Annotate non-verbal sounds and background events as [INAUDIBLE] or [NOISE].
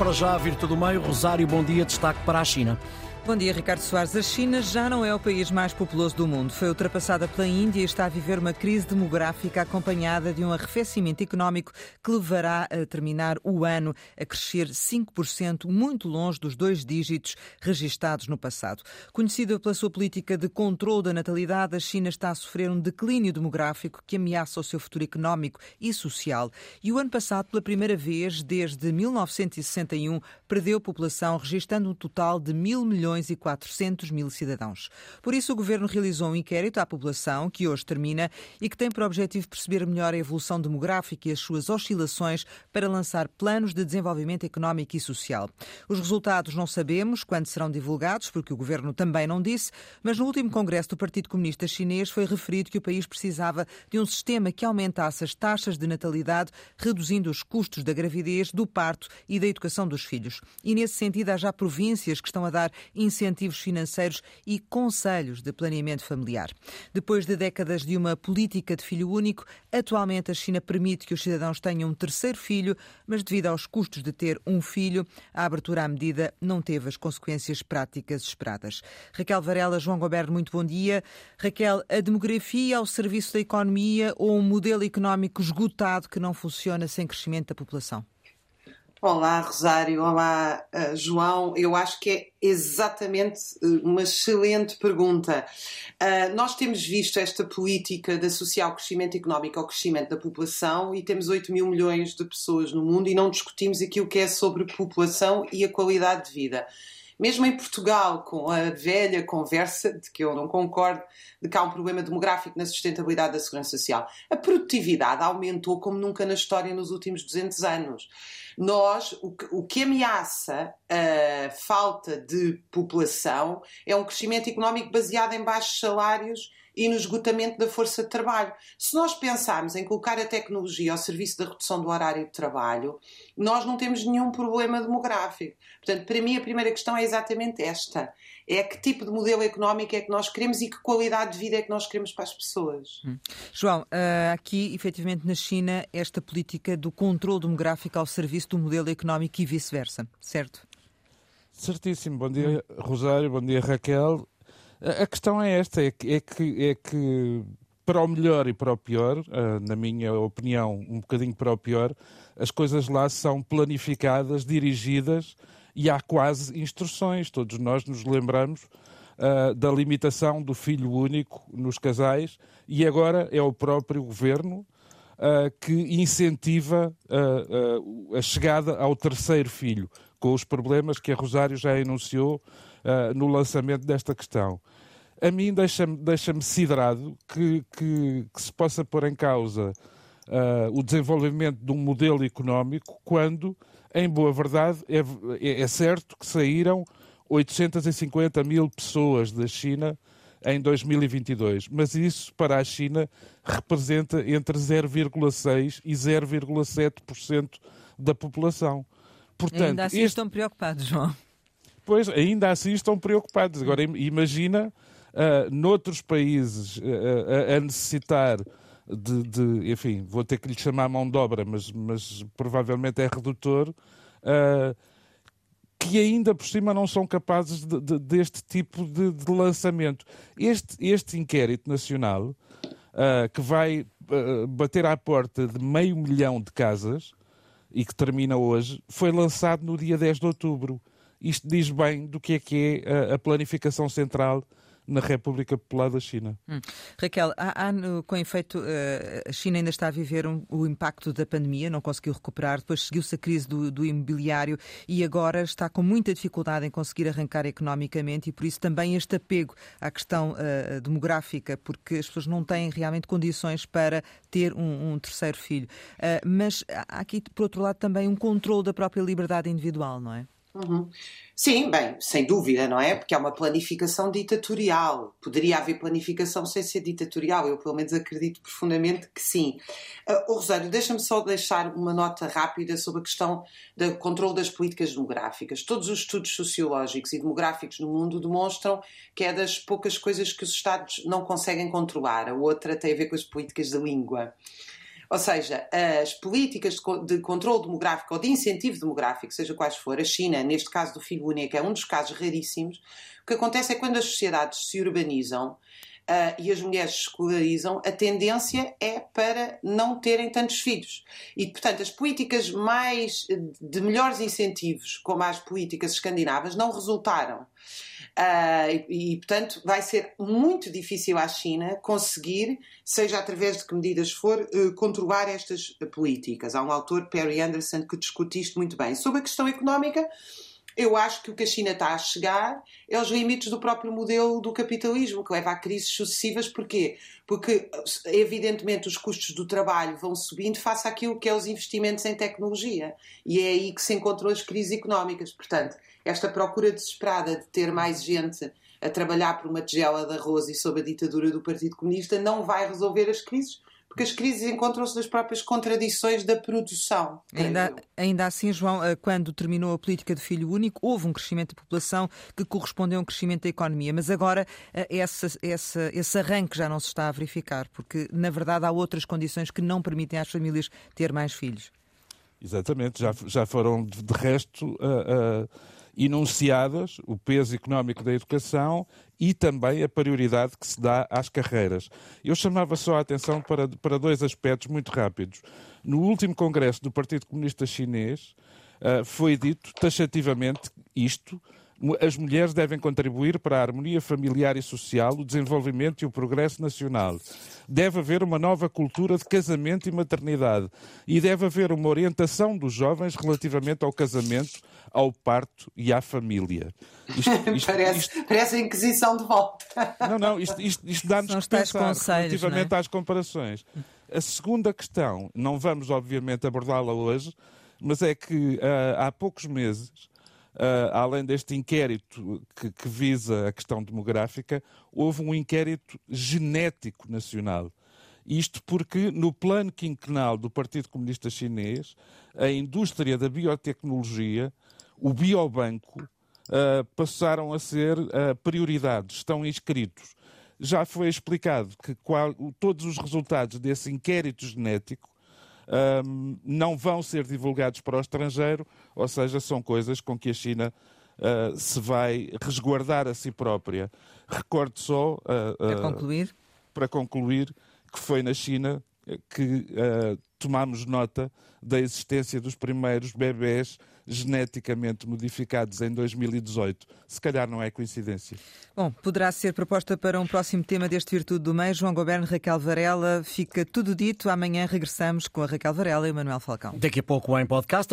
para já, Virta do Meio, Rosário, bom dia, destaque para a China. Bom dia, Ricardo Soares. A China já não é o país mais populoso do mundo. Foi ultrapassada pela Índia e está a viver uma crise demográfica acompanhada de um arrefecimento económico que levará a terminar o ano a crescer 5%, muito longe dos dois dígitos registados no passado. Conhecida pela sua política de controle da natalidade, a China está a sofrer um declínio demográfico que ameaça o seu futuro económico e social. E o ano passado, pela primeira vez desde 1961, perdeu população, registrando um total de mil milhões milhões e 400 mil cidadãos. Por isso, o Governo realizou um inquérito à população, que hoje termina, e que tem por objetivo perceber melhor a evolução demográfica e as suas oscilações para lançar planos de desenvolvimento económico e social. Os resultados não sabemos quando serão divulgados, porque o Governo também não disse, mas no último Congresso do Partido Comunista Chinês foi referido que o país precisava de um sistema que aumentasse as taxas de natalidade, reduzindo os custos da gravidez, do parto e da educação dos filhos. E nesse sentido, há já províncias que estão a dar incentivos financeiros e conselhos de planeamento familiar. Depois de décadas de uma política de filho único, atualmente a China permite que os cidadãos tenham um terceiro filho, mas devido aos custos de ter um filho, a abertura à medida não teve as consequências práticas esperadas. Raquel Varela, João Goberno, muito bom dia. Raquel, a demografia ao serviço da economia ou um modelo económico esgotado que não funciona sem crescimento da população? Olá, Rosário. Olá, uh, João. Eu acho que é exatamente uh, uma excelente pergunta. Uh, nós temos visto esta política de associar o crescimento económico ao crescimento da população e temos 8 mil milhões de pessoas no mundo e não discutimos aquilo que é sobre população e a qualidade de vida. Mesmo em Portugal, com a velha conversa de que eu não concordo, de que há um problema demográfico na sustentabilidade da segurança social, a produtividade aumentou como nunca na história nos últimos 200 anos. Nós, o que, o que ameaça a falta de população é um crescimento económico baseado em baixos salários e no esgotamento da força de trabalho. Se nós pensarmos em colocar a tecnologia ao serviço da redução do horário de trabalho, nós não temos nenhum problema demográfico. Portanto, para mim, a primeira questão é exatamente esta: é que tipo de modelo económico é que nós queremos e que qualidade de vida é que nós queremos para as pessoas. Hum. João, uh, aqui, efetivamente, na China, esta política do controle demográfico ao serviço do modelo económico e vice-versa, certo? Certíssimo. Bom dia, Rosário. Bom dia, Raquel. A questão é esta, é que, é que, é que para o melhor e para o pior, uh, na minha opinião, um bocadinho para o pior, as coisas lá são planificadas, dirigidas e há quase instruções. Todos nós nos lembramos uh, da limitação do filho único nos casais e agora é o próprio governo uh, que incentiva a chegada ao terceiro filho, com os problemas que a Rosário já enunciou uh, no lançamento desta questão. A mim deixa-me deixa siderado que, que, que, se possa pôr em causa uh, o desenvolvimento de um modelo económico quando, em boa verdade, é, é, é certo que saíram 850 mil pessoas da China em 2022, mas isso para a China representa entre 0,6% e 0,7% da população. Portanto, Ainda assim este... estão preocupados, João. Pois, ainda assim estão preocupados. Agora, imagina uh, noutros países uh, a necessitar de, de, enfim, vou ter que lhe chamar mão de obra, mas, mas provavelmente é redutor, uh, que ainda por cima não são capazes de, de, deste tipo de, lançamento. Este, este inquérito nacional, uh, que vai uh, bater à porta de meio milhão de casas e que termina hoje, foi lançado no dia 10 de outubro isto diz bem do que é que é a, a planificação central na República Popular da China. Hum. Raquel, há, há, com efeito, eh, a China ainda está a viver um, o impacto da pandemia, não conseguiu recuperar, depois seguiu-se a crise do, do, imobiliário e agora está com muita dificuldade em conseguir arrancar economicamente e por isso também este apego à questão uh, demográfica, porque as pessoas não têm realmente condições para ter um, um terceiro filho. Uh, mas há aqui, por outro lado, também um controle da própria liberdade individual, não é? Uhum. Sim, bem, sem dúvida, não é? Porque é uma planificação ditatorial. Poderia haver planificação sem ser ditatorial. Eu, pelo menos, acredito profundamente que sim. Uh, Rosário, deixa-me só deixar uma nota rápida sobre a questão do controle das políticas demográficas. Todos os estudos sociológicos e demográficos no mundo demonstram que é das poucas coisas que os Estados não conseguem controlar. A outra tem a ver com as políticas da língua. Ou seja, as políticas de controle demográfico ou de incentivo demográfico, seja quais for, a China, neste caso do filho único, é um dos casos raríssimos, o que acontece é que quando as sociedades se urbanizam, Uh, e as mulheres escolarizam, a tendência é para não terem tantos filhos. E, portanto, as políticas mais de melhores incentivos, como as políticas escandinavas, não resultaram. Uh, e, e, portanto, vai ser muito difícil à China conseguir, seja através de que medidas for, uh, controlar estas políticas. Há um autor, Perry Anderson, que discute isto muito bem. Sobre a questão económica, eu acho que o que a China está a chegar é aos limites do próprio modelo do capitalismo, que leva a crises sucessivas. Porquê? Porque, evidentemente, os custos do trabalho vão subindo face àquilo que é os investimentos em tecnologia. E é aí que se encontram as crises económicas. Portanto, esta procura desesperada de ter mais gente a trabalhar por uma tigela de arroz e sob a ditadura do Partido Comunista não vai resolver as crises, porque as crises encontram-se nas próprias contradições da produção. Ainda, ainda assim, João, eh, quando terminou a política de filho único, houve um crescimento da população que correspondeu a um crescimento da economia, mas agora eh, essa, essa, esse arranque já não se está a verificar, porque na verdade há outras condições que não permitem às famílias ter mais filhos. Exatamente, já, já foram de resto. Uh, uh enunciadas o peso económico da educação e também a prioridade que se dá às carreiras. Eu chamava só a atenção para, para dois aspectos muito rápidos. No último congresso do Partido Comunista Chinês uh, foi dito taxativamente isto, as mulheres devem contribuir para a harmonia familiar e social, o desenvolvimento e o progresso nacional. Deve haver uma nova cultura de casamento e maternidade. E deve haver uma orientação dos jovens relativamente ao casamento, ao parto e à família. Isto, [LAUGHS] isto, parece, isto... parece a Inquisição de volta. Não, não, isto, isto, isto dá-nos pensar relativamente é? às comparações. A segunda questão, não vamos obviamente abordá-la hoje, mas é que uh, há poucos meses Uh, além deste inquérito que, que, visa a questão demográfica, houve um inquérito genético nacional. Isto porque, no plano quinquenal do Partido Comunista Chinês, a indústria da biotecnologia, o biobanco, uh, passaram a ser uh, prioridades, estão inscritos. Já foi explicado que qual, todos os resultados desse inquérito genético um, não vão ser divulgados para o estrangeiro, ou seja, são coisas com que a China uh, se vai resguardar a si própria. Recordo só. Uh, para concluir? Para concluir, que foi na China que tomámos nota da existência dos primeiros bebés geneticamente modificados em 2018. Se calhar não é coincidência. Bom, poderá ser proposta para um próximo tema deste Virtude do Mês. João Goberno, Raquel Varela, fica tudo dito. Amanhã regressamos com a Raquel Varela e o Manuel Falcão. Daqui a pouco em podcast.